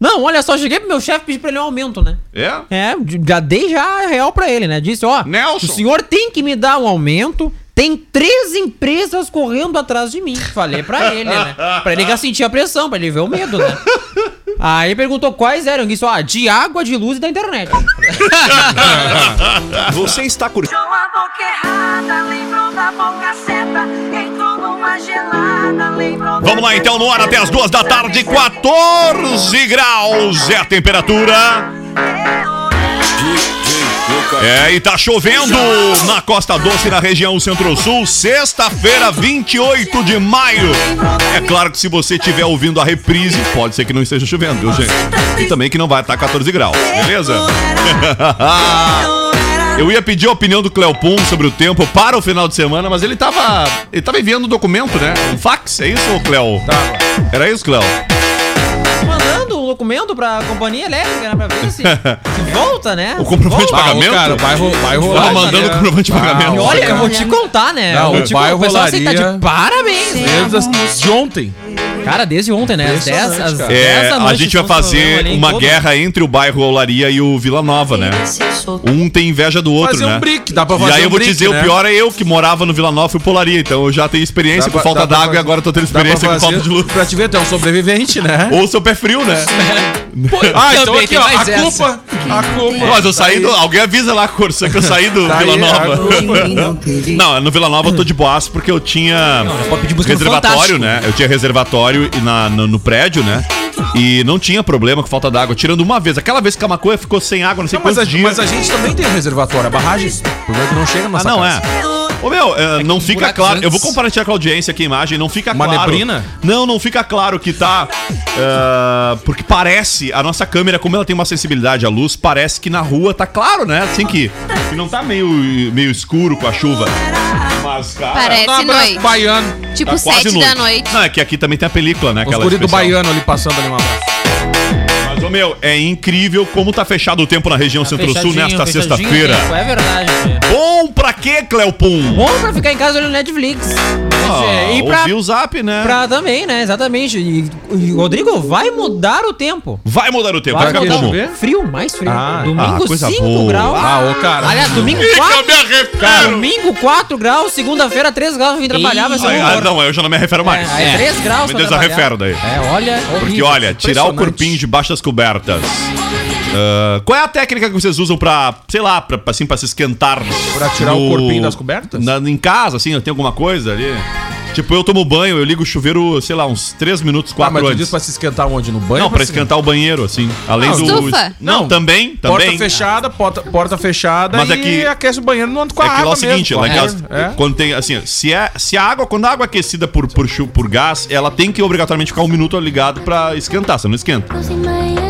Não, olha só, cheguei pro meu chefe e pedi pra ele um aumento, né? É? É, já dei já a real pra ele, né? Disse, ó, Nelson. o senhor tem que me dar um aumento. Tem três empresas correndo atrás de mim. Falei pra ele, né? Pra ele já sentir a pressão, pra ele ver o medo, né? Aí perguntou quais eram isso, ah, de água, de luz e da internet. Você está curtindo. a boca errada, lembrou da boca certa. Entrou numa gelada, lembrou Vamos lá então, no ar até as duas da tarde, 14 graus é a temperatura. É, e tá chovendo na Costa Doce, na região Centro-Sul, sexta-feira, 28 de maio. É claro que se você estiver ouvindo a reprise, pode ser que não esteja chovendo, viu, gente? E também que não vai estar 14 graus, beleza? Eu ia pedir a opinião do Cleopum sobre o tempo para o final de semana, mas ele tava. Ele tava enviando um documento, né? Um fax, é isso, Cleo? Era isso, Cleo? Um documento pra companhia elétrica, né, pra ver se, se volta, né? O comprovante de Ah, pagamento? cara, vai, ro- vai rolar. Tava mandando o né? comprovante de Ah, pagamento. E olha, eu vou te contar, né? Não, eu vou te. O pessoal assim, tá de parabéns, né? Desde de ontem. Cara, desde ontem, né? Às 10, Impressionante, às cara. 10 É, da a noite. gente vai fazer uma todo- guerra entre o bairro Olaria e o Vila Nova, né? Um tem inveja do outro, Fazer né? um brick, dá pra E fazer aí eu vou te dizer, né? o pior é eu que morava no Vila Nova e fui Polaria, então eu já tenho experiência Dá com falta d'água e agora eu tô tendo experiência com falta de luz. Pra te ver, tu é um sobrevivente, né? Ou seu pé frio, né? Ah, então aqui, ó, a essa. culpa, a culpa. Mas eu saí do. Alguém avisa lá, Corsa, que eu saí do Tá Vila Nova. a. Não, no Vila Nova eu tô de boaço porque eu tinha pode pedir música no reservatório, né? Eu tinha reservatório e na, no, no prédio, né? E não tinha problema com falta d'água. Tirando uma vez. Aquela vez que a Maconha ficou sem água, não sei Não, mas, a, dias. mas a gente também tem reservatório, a barragem. O problema é que não chega na Ah, nossa não casa. é. Ô meu, é, não fica claro. Eu vou antes. compartilhar com a audiência aqui a imagem. Não fica Uma claro. neblina? Não, não fica claro que tá. ah, porque parece, a nossa câmera, como ela tem uma sensibilidade à luz, parece que na rua tá claro, né? Assim que, que não tá meio, meio escuro com a chuva. Mas, cara. Parece Um abraço noite. baiano. Tipo tá 7 da noite. Não, é que aqui também tem a película, né? Os Aquela guri do especial. baiano ali passando ali um abraço. Meu, é incrível como tá fechado o tempo na região Centro-Sul Fechadinho, nesta sexta-feira. É verdade. Bom pra quê, Cleopum? Bom pra ficar em casa olhando Netflix. Ah, e pra, ouvir o zap, né? pra também, né? Exatamente. E, e, Rodrigo, vai mudar o tempo. Vai mudar o tempo. Vai Vai ficar como? Frio, mais frio. Ah, domingo ah, coisa 5 boa. graus. Ah, ô, cara. Aliás, domingo Fica 4. me arrependo. Domingo 4 graus, segunda-feira 3 graus, vim trabalhar, vai ser Ah, não, eu já não me refiro mais. É, aí 3 graus Me desarrefero daí. É, olha, Porque horrível. olha, tirar o corpinho debaixo das cobertas. Ah, qual é a técnica que vocês usam pra, sei lá, pra, assim, pra se esquentar? Pra tirar o corpinho das cobertas? Na- em casa, assim, tem alguma coisa ali? Tipo, eu tomo banho, eu ligo o chuveiro, sei lá, uns 3 minutos, Ah, 4 mas tu antes. diz pra se esquentar onde? No banho? Não, pra esquentar o banheiro, assim. Além Não, do. Estufa? Não, Não. também, Porta também. fechada, porta, porta fechada Mas e é que- aquece o banheiro no com a É que lá é o seguinte, mesmo, lá casa, é. quando tem, assim, se, é, se a água, quando a água é aquecida por, por, por gás, ela tem que obrigatoriamente ficar um minuto ligado pra esquentar, senão não esquenta.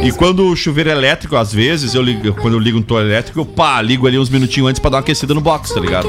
E quando o chuveiro é elétrico, às vezes, eu ligo, quando eu ligo um torno elétrico, eu pá, ligo ali uns minutinhos antes pra dar uma aquecida no box, tá ligado?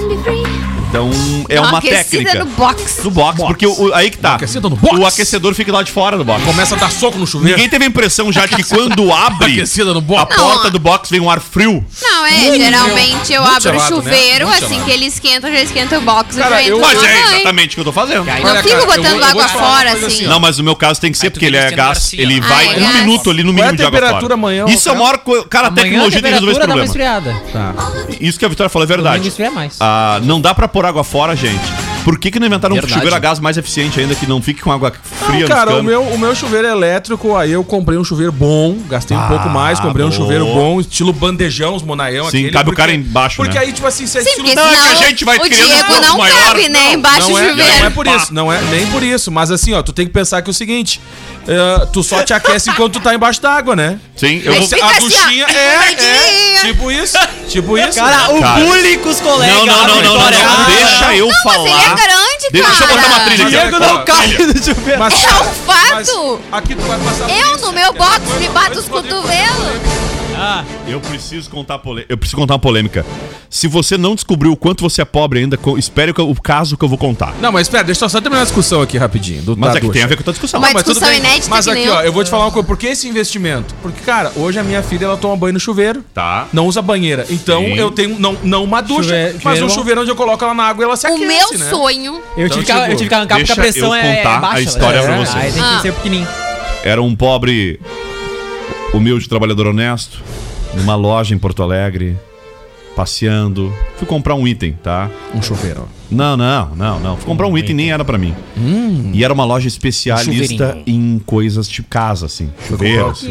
Então, é uma aquecida técnica. no box. No box, porque o, o- aí que tá. Aquecida no box? O aquecedor fica lá de fora do box. Começa a dar soco no chuveiro. Ninguém teve a impressão já de que quando abre Aquecida no a box. porta Não, do box vem um ar frio. Não, é, Muito geralmente eu muito abro o gelado, né? chuveiro, Muito assim gelado. que ele esquenta, eu já esquenta o box, Cara, eu eu- Mas é exatamente o que eu tô fazendo. Não Olha, fico cara, eu botando vou- eu água fora, assim. Não, mas no meu caso tem que ser Aí porque ele é gás. esquentar Ele assim, vai um é minuto ali no Qual é a mínimo de água fora. amanhã, Isso é a maior coisa. Cara, a tecnologia tem que resolver esse temperatura dá uma problema. esfriada. Isso que a Vitória falou é verdade. Mais. Ah, não dá pra pôr água fora, gente. Por que, que não inventaram um Verdade. chuveiro a gás mais eficiente ainda que não fique com água fria Não, cara, o meu, o meu chuveiro é elétrico, aí eu comprei um chuveiro bom, gastei um Ah, pouco mais, comprei um chuveiro bom, estilo bandejão, os monaião Sim, cabe o cara embaixo, Porque né? aí, tipo assim, se é Sim, estilo... porque Não, é que a gente vai o criando um Diego pouco não maior. cabe, né, embaixo não do é, não é chuveiro. por isso, não é nem por isso, mas assim, ó, tu tem que pensar que é o seguinte, é, tu só te aquece enquanto tu tá embaixo d'água, né? Sim, eu vou. a assim, ó, duchinha é, é, tipo isso, tipo isso. Cara, o Cara. bullying com os colegas. Não, não, não, não, não, Vitória. não. Deixa eu Mas ele falar. é grande, Deixa eu cara. botar uma trilha aqui. Diego não cai do chuveiro. Mas, É um fato. mas aqui tu vai passar por Eu, isso. no meu box, me bato os Mas cotovelos. Eu preciso contar Eu preciso contar uma polêmica. Se você não descobriu o quanto você é pobre ainda, co- espere o que eu- o caso que eu vou contar. Não, mas espera, deixa eu só terminar a discussão aqui rapidinho. Do, Mas da é que ducha. tem a ver com a tua discussão. Uma Não, mas tudo discussão bem. inédita Mas que aqui, nem ó, eu. eu vou te falar uma coisa. Por que esse investimento? Porque, cara, hoje a minha filha, ela toma banho no chuveiro. Tá. Não usa banheira. Então, Sim. eu tenho, não, não uma ducha, Chuveiro- mas chuveiro um bom. chuveiro onde eu coloco ela na água e ela se O aquece, meu né? sonho. Eu, Então, tive que, eu tipo, tive que arrancar porque a deixa pressão eu é, contar é a baixa. história né? pra É, vocês. Aí tem Ah. que ser pequenininho. Era um pobre, humilde trabalhador honesto, numa loja em Porto Alegre. passeando. Fui comprar um item, tá? Um chuveiro. Não, não, não, não. Fui comprar um item nem era pra mim. E era uma loja especialista chuveirinho. em coisas de casa, assim. Chuveiros.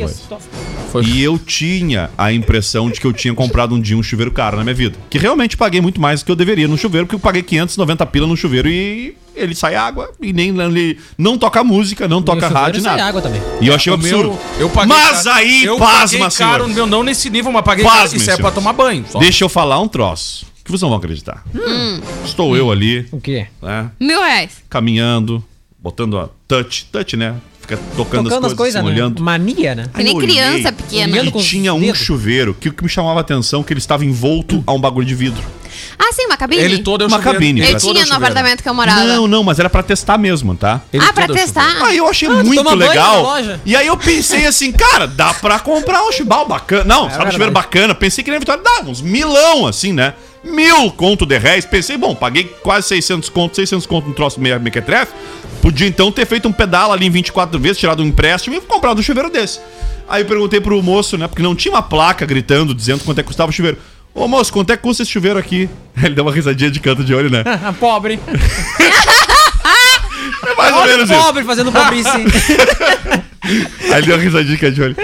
Coisas. E eu tinha a impressão de que eu tinha comprado um dia um chuveiro caro na minha vida. Que realmente paguei muito mais do que eu deveria no chuveiro, porque eu paguei 590 pila no chuveiro e ele sai água e nem ele não toca música, não toca rádio, sai nada. água também. E eu achei um O meu- absurdo. eu paguei mas caro- aí, eu pasma, paguei caro, meu, não nesse nível, mas paguei Pasmem, caro. Isso é pra senhores. tomar banho. só. Deixa eu falar um troço. Que vocês não vão acreditar. Estou eu ali, O quê? né? Mil reais. Caminhando, botando a touch, touch, né? Fica tocando, Tocando as coisas, assim, né? olhando. Mania, né? Que nem olhei, criança pequena. olhando E tinha um dedos. chuveiro que o que me chamava a atenção que ele estava envolto a um bagulho de vidro. Ah, sim, uma cabine. Ele todo é Uma chuveiro. cabine, Ele Eu é tinha no chuveiro. apartamento que eu morava. Não, não, mas era pra testar mesmo, tá? Ele ah, pra é testar? Aí eu achei Ah, muito legal. E aí eu pensei assim, cara, dá pra comprar um chibal bacana. Não, sabe um chuveiro bacana? Pensei que na Vitória dá uns milão, assim, né? Mil conto de réis. Pensei, bom, paguei quase 600 conto, 600 conto no troço meia mequetrefe. Podia então ter feito um pedal ali em 24 vezes, tirado um empréstimo e comprado um chuveiro desse. Aí eu perguntei pro moço, né? Porque não tinha uma placa gritando, dizendo quanto é que custava o chuveiro. Ô moço, quanto é que custa esse chuveiro aqui? Ele deu uma risadinha de canto de olho, né? Pobre. É mais ou menos isso. Pobre fazendo pobrice. Aí ele deu uma risadinha de canto de olho.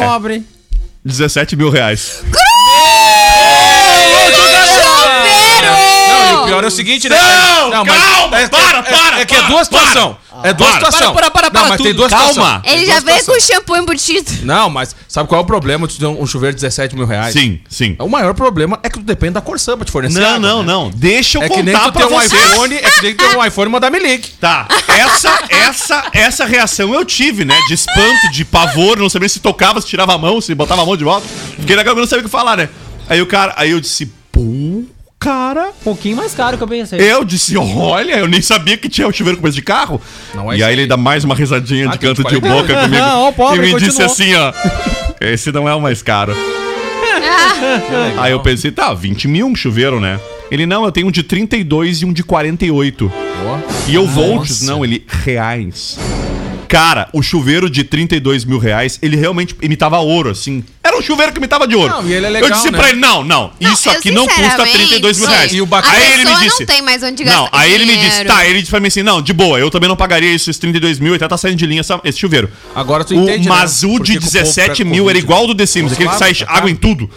Pobre. 17 mil reais. Não, pior é o seguinte, né? Não, calma, é, para, é, para, É que é para, duas para. situações. É duas Para, situações. para, para, para Não, mas tem tudo. duas Calma. Tem Ele duas já veio com o shampoo embutido. Não, mas sabe qual é o problema de tu ter um chuveiro de 17 mil reais? Sim, sim. O maior problema é que tu depende da Corsã pra te fornecer Não, água, não, né? não. Deixa eu É que nem contar tu pra ter um vocês. iPhone, é que nem tu ter um iPhone e mandar me ligue. Tá, essa, essa, essa reação eu tive, né? De espanto, de pavor, não sabia se tocava, se tirava a mão, se botava a mão de volta. Fiquei legal, eu não sabia o que falar, né? Aí o cara, aí eu disse, pô, cara. Um pouquinho mais caro que eu pensei. Eu disse, olha, eu nem sabia que tinha o chuveiro com preço de carro. Não é e aí ele dá mais uma risadinha de Ah, tem canto de boca comigo. Não, pobre e me disse continuou. assim, ó. Esse não é o mais caro. Aí eu pensei, tá, 20 mil um chuveiro, né? Ele, não, eu tenho um de 32 e um de 48. E eu volts, não, ele reais. Cara, o chuveiro de 32 mil reais, ele realmente imitava ouro, assim. Um chuveiro que imitava de ouro. Não, e ele é legal, eu disse né? pra ele, não, não, isso eu, aqui não custa sinceramente, 32 mil reais. E o bacana- Aí ele me disse... não tem mais onde Não, gastar aí ele me disse, tá, ele disse pra mim assim, não, de boa, eu também não pagaria esses 32 mil, até tá saindo de linha essa- esse chuveiro. Agora tu o, entende, né? Mas o de que que o povo 17 pega mil era igual ao do The Sims, aquele que sai tá água em tudo.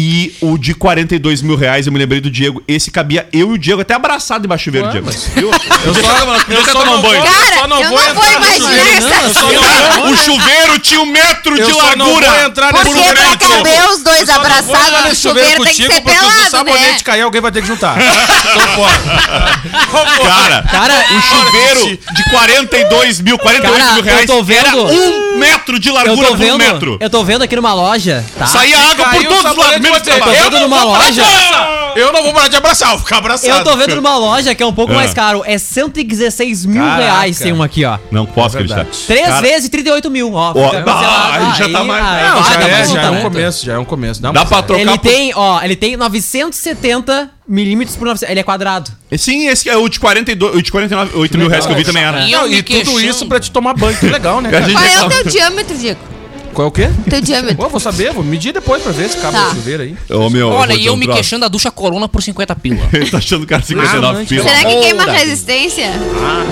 E o de 42 mil reais, eu me lembrei do Diego, esse cabia eu e o Diego até abraçado debaixo do chuveiro, Ué, Diego. mas- Eu, eu só, eu só tomar um não banho. vou- Cara, só não eu vou não vou imaginar essa eu cena. O chuveiro tinha um metro de Eu só não largura. vou entrar nesse Porque por pra caber os dois Eu abraçados no chuveiro tem que ser porque se o pelado, sabonete né? cair, alguém vai ter que juntar. Tô fora. Cara, Cara, o chuveiro de 42 mil, 48 Cara, mil reais eu tô vendo- era um metro de Eu largura por um metro. eu tô vendo aqui numa loja, tá? Saía água por todos os lados, você- Eu tô vendo numa vou loja. Eu não vou parar de abraçar, vou ficar abraçado. Eu tô vendo numa loja que é um pouco Ah. mais caro. É 116 mil Caraca. reais tem um aqui, ó. Não posso É acreditar. Três Cara, vezes 38 mil, ó. Ó, Fica ah, aí já tá mais- aí Não, vai, já dá é, mais já é um começo, já é um começo. Não, Dá mas- pra trocar Ele por- tem, ó, ele tem 970 milímetros por 900. Ele é quadrado. Sim, esse é o de 42, o de 49, 8 mil reais que eu vi também era. E Não, me e tudo isso pra te tomar banho, que legal, né? Qual é o teu diâmetro, Diego? Qual é o quê? Teu diâmetro. Pô, vou saber, vou medir depois pra ver se cabe Tá. no chuveiro aí. Ô, meu, Olha, e eu um me troço. queixando da ducha Corona por 50 pila. Ele tá achando o cara 59 Ah, pila. Será que queima Ora. resistência?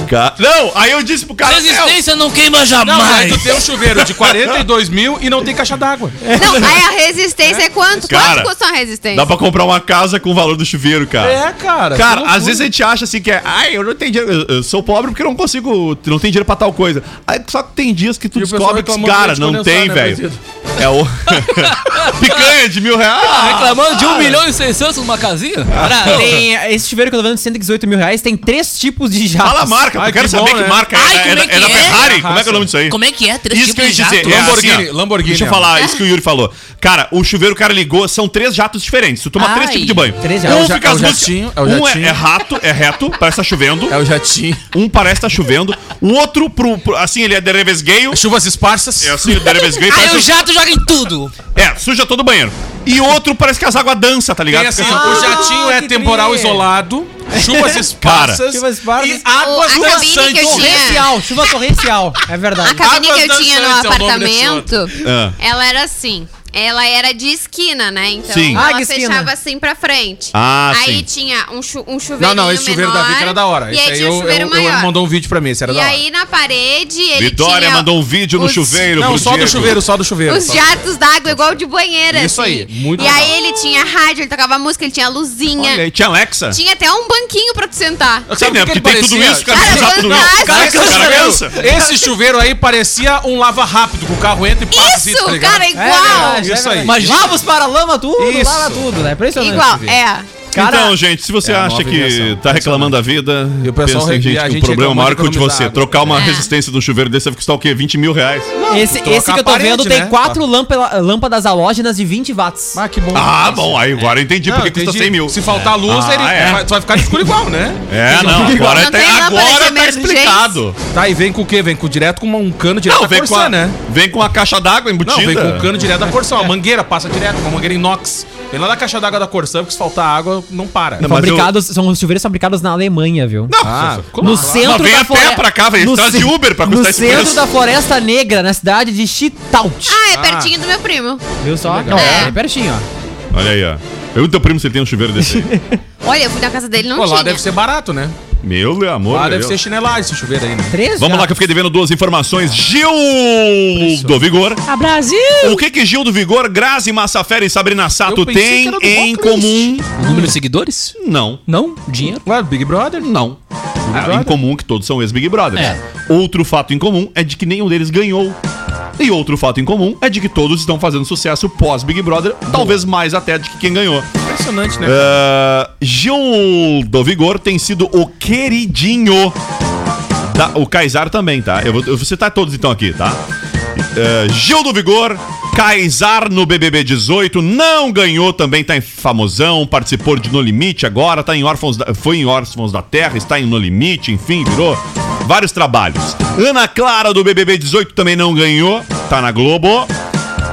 Ca- Não, aí eu disse pro cara. Resistência não queima Não, aí jamais. tu tem um chuveiro de 42 mil e não tem caixa d'água. Não, aí a resistência é quanto? Cara, quanto custa uma resistência? Dá pra comprar uma casa com o valor do chuveiro, cara. É, cara. Cara, que às vezes a gente acha assim que é, ai, eu não tenho dinheiro, eu, eu sou pobre porque eu não consigo, não tenho dinheiro pra tal coisa. Aí só que tem dias que tu E descobre que, cara, não tem, né, velho. É o. Picanha de mil reais. Ah, reclamando de 1 milhão e 600 numa casinha? Cara, tem esse chuveiro que eu tô vendo de 118 mil reais, tem três tipos de jatos. Fala a marca, Ai, eu quero que saber bom, que né? marca Ai, é. como É, é da- que é da é? Ferrari? Como é que é o nome disso aí? Como é que é? Três Isso que eu ia tipos de dizer. É Lamborghini, assim, ó. Lamborghini, Deixa eu ó. falar isso que o Yuri falou. Cara, o chuveiro o cara ligou, são três jatos diferentes. Tu toma Ai. três tipos de banho. Três um jatos. É o ja- fica é o as músicas- jatinho, é o um é, jatinho. é rato, é reto, parece que tá chovendo. É o jatinho. Um parece que tá chovendo. O outro, pro, pro- assim, ele é derevesgueio. Chuvas esparsas. É assim, o derevesgueio. Aí parece o jato joga em tudo. É, suja todo o banheiro. E outro parece que as águas dançam, tá ligado? Tem assim, Fica assim, o jatinho é que temporal tri. isolado, chuvas esparsas Chuvas esparsas. e águas O- a cabine que eu dançantes. Torrencial, chuva torrencial. É verdade. A cabine que eu Águas tinha no dançantes é o nome desse apartamento, Ah. ela era assim. Ela era de esquina, né? Então Sim. Ah, ela esquina. fechava assim pra frente. Ah, aí sim. tinha um, chu um Não, chuveirinho não, esse chuveiro da menor, Vicky era da hora. E Esse aí aí tinha eu, um chuveiro eu, eu maior. mandou um vídeo pra mim, esse era e da hora. aí na parede ele Vitória tinha mandou um vídeo no os- chuveiro Não, pro só do Diego. chuveiro, só do chuveiro. Os jatos d'água igual de banheira. Isso assim. aí, muito E legal. aí ele tinha rádio, ele tocava música, ele tinha luzinha. Olha aí, tinha Alexa? Tinha até um banquinho pra tu sentar. Sim, Sabe né? o que Porque tem tudo isso, cara. Cara, Esse esse chuveiro, cansa. esse chuveiro aí parecia um lava rápido, que o carro entra e passa Isso, tá cara, É igual. Verdade, Isso é aí. verdade. Imagina. Lava os paralamas, tudo, Isso. lava tudo, né? Impressionante. igual, é. Cara, então, gente, se você é a acha que invenção. tá reclamando da vida, E o pessoal pensa gente, a que o problema maior que o de você. Trocar uma É. resistência do chuveiro desse vai custar o quê? 20 mil reais. esse, trocar esse que eu a tô parede, vendo tem né? quatro lâmpada- lâmpadas halógenas de 20 watts. Ah, que bom. Ah, bom, aí agora eu entendi Não, porque custa entendi. 100 mil. Se faltar luz, Ah, ele é. vai, vai ficar de escuro igual, né? É, não, agora, Não tá, agora tá explicado. Tá, e vem com o quê? Vem com direto com um cano direto Não, da a, né? vem com a caixa d'água embutida. Não, vem com o cano direto da Corsã. Uma mangueira passa direto, uma mangueira inox. Vem lá da caixa d'água da Corsã, porque se faltar água, não para. Não, Fabricados, são os chuveiros fabricados na Alemanha, viu? Não, Ah, no claro. centro vem da a pé pra cá, velho. no Traz de Uber pra No custar esse centro da Floresta Negra, na cidade de Chitaut. Ah, é pertinho do meu primo. Viu só? Não, É. é pertinho, ó. Olha aí, ó. Eu e teu primo, você tem um chuveiro desse aí. Olha, eu fui na casa dele não Pô, lá tinha. deve ser barato, né? Meu amor. De deve Deus. ser chinelagem esse chuveiro aí, né? Três Vamos já. lá que eu fiquei devendo duas informações. Gil do Vigor. A Brasil! O que que Gil do Vigor, Grazi Massafera e Sabrina Sato têm em Rock comum? Número de seguidores? Não. Não? Dinheiro? Ué, Big Brother? Não. Ah, Brother? em comum que todos são ex-Big Brothers. É. Outro fato em comum é de que nenhum deles ganhou. E outro fato em comum é de que todos estão fazendo sucesso pós-Big Brother, talvez mais até de que quem ganhou. Impressionante, né? Ah, Gil do Vigor tem sido o queridinho. da- o Kaysar também, tá? Eu vou, eu vou citar todos então aqui, tá? Ah, Gil do Vigor, Kaysar no BBB 18, não ganhou, também tá em famosão, participou de No Limite agora, tá em Órfãos da, foi em Órfãos da Terra, está em No Limite, enfim, virou vários trabalhos. Ana Clara do BBB 18 também não ganhou, tá na Globo.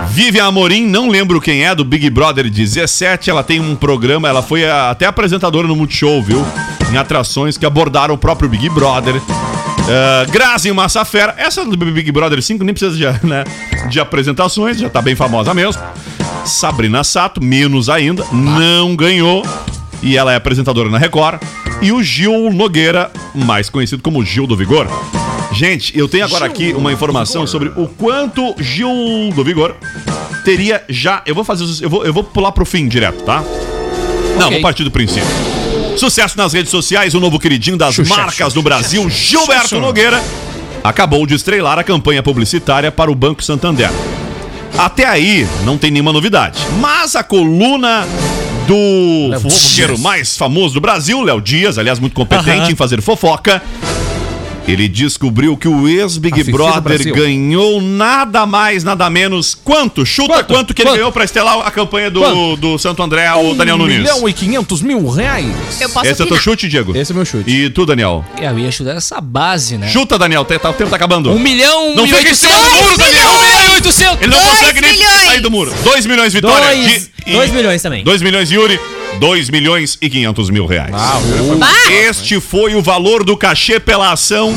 Vivian Amorim, não lembro quem é, do Big Brother 17. Ela tem um programa, ela foi até apresentadora no Multishow, viu? Em atrações que abordaram o próprio Big Brother. Uh, Grazi Massafera, essa do Big Brother 5 nem precisa de, né, de apresentações, já tá bem famosa mesmo. Sabrina Sato, menos ainda, não ganhou. E ela é apresentadora na Record. E o Gil Nogueira, mais conhecido como Gil do Vigor. Gente, eu tenho agora aqui uma informação sobre o quanto Gil do Vigor teria já. Eu vou fazer. Eu vou, eu vou pular pro fim direto, tá? Não, vou partir do princípio. Sucesso nas redes sociais, o novo queridinho das marcas do Brasil, Gilberto Nogueira, acabou de estrelar a campanha publicitária para o Banco Santander. Até aí, não tem nenhuma novidade. Mas a coluna do fofoqueiro mais famoso do Brasil, Léo Dias, aliás, muito competente em fazer fofoca, ele descobriu que o ex-Big Brother Brasil. ganhou nada mais, nada menos. Quanto? Chuta quanto, Quanto? que ele Quanto? ganhou pra estelar a campanha do, Quanto? do Santo André, o Daniel Nunes. Um milhão e quinhentos mil reais. Eu posso Esse é o teu opinar. chute, Diego? Esse é meu chute. E tu, Daniel? É, Eu ia chutar essa base, né? Chuta, Daniel, tá- tá- o tempo tá acabando. Um milhão, um Não milhão e fica em cima do muro, Daniel! Um milhão e oitocentos. Ele não consegue nem milhões. sair do muro. 2 milhões, Vitória. Dois- dois milhões também. 2 milhões, Yuri. 2 milhões e 500 mil reais. Ah! Este foi o valor do cachê pela ação,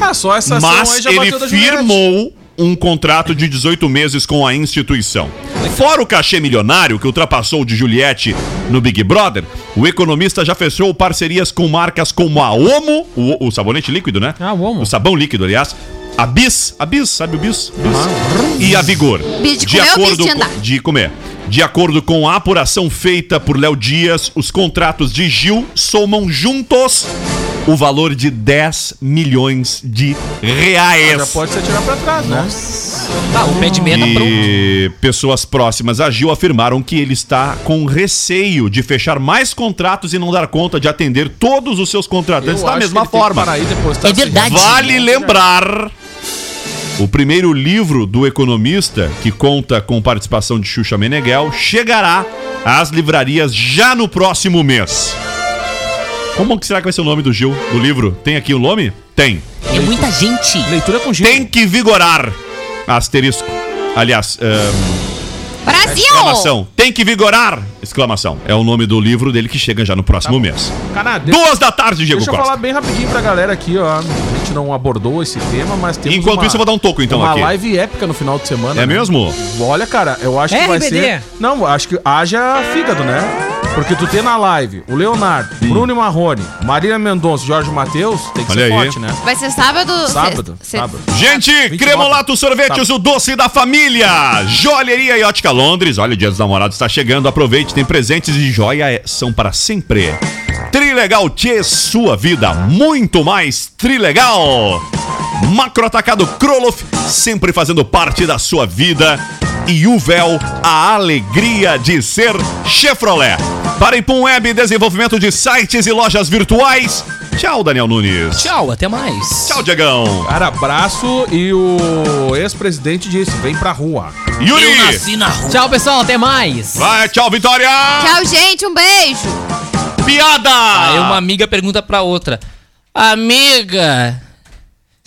Ah, só essa ação mas aí já ele firmou um contrato de 18 meses com a instituição. Fora o cachê milionário que ultrapassou o de Juliette no Big Brother, o economista já fechou parcerias com marcas como a Omo, o, o sabonete líquido, né? Ah, o Omo. O sabão líquido, aliás. A Bis, a Bis, sabe o Bis? Bis. E a Vigor. Bis de comer ou bis de andar? com, de comer. De acordo com a apuração feita por Léo Dias, os contratos de Gil somam juntos o valor de 10 milhões de reais. Já pode se atirar pra trás, né? Ah, o pé de meia tá pronto. E pessoas próximas a Gil afirmaram que ele está com receio de fechar mais contratos e não dar conta de atender todos os seus contratantes da acho mesma que ele tem que forma. parar aí depositar É verdade. Vale lembrar o primeiro livro do economista, que conta com participação de Xuxa Meneghel, chegará às livrarias já no próximo mês. Como que será que vai ser o nome do Gil, do livro? Tem aqui o nome? Tem. É muita gente. Leitura com Gil. Tem que vigorar. Asterisco. Aliás, ahn, Brasil! exclamação. Tem que vigorar! Exclamação. É o nome do livro dele que chega já no próximo mês. Cara, deixa, Duas da tarde, Diego deixa eu Costa. falar bem rapidinho pra galera aqui, ó. A gente não abordou esse tema, mas tem Enquanto isso, eu vou dar um toco, então, uma aqui. live épica no final de semana. É né? mesmo? Olha, cara, eu acho que vai ser. Não, acho que haja fígado, né? Porque tu tem na live o Leonardo, Bruno e Marrone, Marília Mendonça, Jorge Matheus, tem que Olha ser aí. forte, né? Vai ser sábado. Sábado, se- sábado. Gente, 29. Cremolato Sorvetes, Tá. o doce da família. Joalheria e Ótica Londres. Olha, o Dia dos Namorados está chegando. Aproveite, tem presentes e joia é- são para sempre. Trilegal Tchê, sua vida muito mais Trilegal. Macro Atacado Kroloff, sempre fazendo parte da sua vida. E Uvel, a alegria de ser Chevrolet. Para Ipum Web, desenvolvimento de sites e lojas virtuais. Tchau, Daniel Nunes. Tchau, até mais. Tchau, Diegão. Cara, abraço e o ex-presidente disse: vem pra rua. Yuri. Eu nasci na rua. Tchau, pessoal. Até mais. Vai, tchau, Vitória! Tchau, gente. Um beijo. Piada! Aí uma amiga pergunta pra outra: Amiga,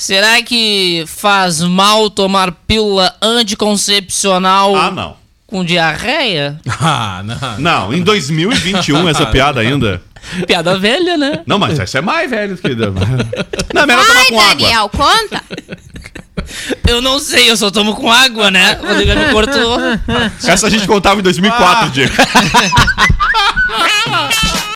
será que faz mal tomar pílula anticoncepcional Ah, não. com diarreia? Ah, não. Não, em 2021 essa piada ainda. Piada velha, né? Não, mas essa é mais velha do que. Não, é melhor tomar Ai, com água. Daniel, conta. Eu não sei, eu só tomo com água, né? O Rodrigo me cortou. Essa a gente contava em 2004, Diego.